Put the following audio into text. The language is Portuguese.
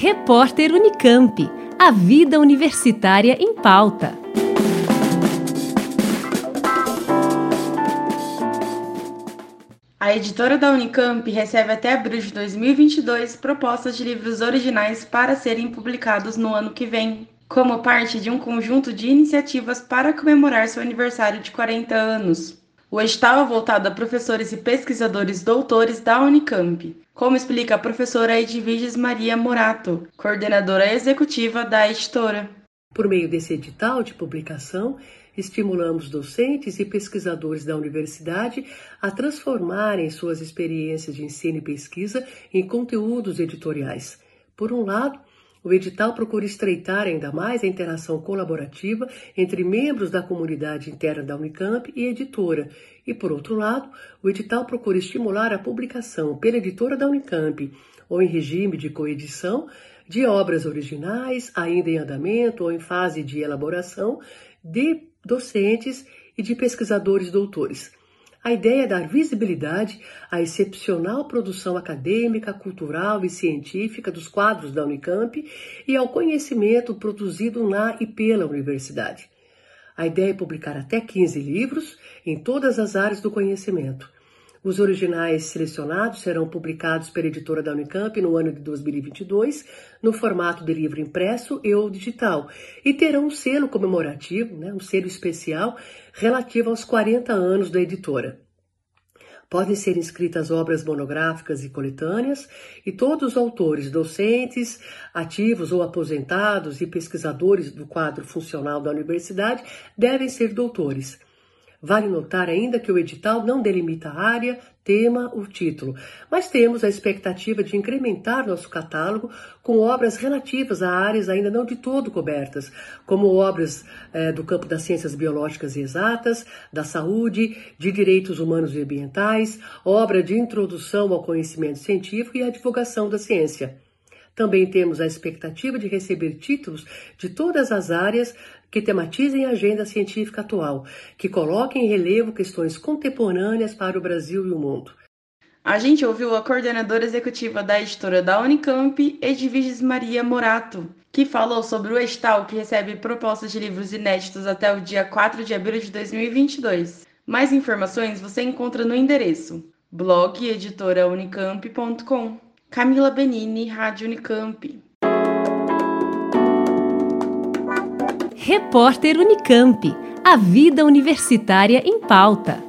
Repórter Unicamp. A vida universitária em pauta. A editora da Unicamp recebe até abril de 2022 propostas de livros originais para serem publicados no ano que vem, como parte de um conjunto de iniciativas para comemorar seu aniversário de 40 anos. O edital é voltado a professores e pesquisadores doutores da Unicamp, como explica a professora Edviges Maria Morato, coordenadora executiva da editora. Por meio desse edital de publicação, estimulamos docentes e pesquisadores da universidade a transformarem suas experiências de ensino e pesquisa em conteúdos editoriais. Por um lado, o edital procura estreitar ainda mais a interação colaborativa entre membros da comunidade interna da Unicamp e editora. E, por outro lado, o edital procura estimular a publicação pela editora da Unicamp ou em regime de coedição de obras originais, ainda em andamento ou em fase de elaboração, de docentes e de pesquisadores doutores. A ideia é dar visibilidade à excepcional produção acadêmica, cultural e científica dos quadros da Unicamp e ao conhecimento produzido na e pela universidade. A ideia é publicar até 15 livros em todas as áreas do conhecimento. Os originais selecionados serão publicados pela editora da Unicamp no ano de 2022, no formato de livro impresso e ou digital, e terão um selo comemorativo, né, um selo especial, relativo aos 40 anos da editora. Podem ser inscritas obras monográficas e coletâneas, e todos os autores, docentes, ativos ou aposentados e pesquisadores do quadro funcional da universidade devem ser doutores. Vale notar ainda que o edital não delimita a área, tema ou título, mas temos a expectativa de incrementar nosso catálogo com obras relativas a áreas ainda não de todo cobertas, como obras eh, do campo das ciências biológicas e exatas, da saúde, de direitos humanos e ambientais, obra de introdução ao conhecimento científico e à divulgação da ciência. Também temos a expectativa de receber títulos de todas as áreas que tematizem a agenda científica atual, que coloquem em relevo questões contemporâneas para o Brasil e o mundo. A gente ouviu a coordenadora executiva da editora da Unicamp, Edviges Maria Morato, que falou sobre o edital que recebe propostas de livros inéditos até o dia 4 de abril de 2022. Mais informações você encontra no endereço blogeditoraUnicamp.com. Camila Benini, Rádio Unicamp. Repórter Unicamp. A vida universitária em pauta.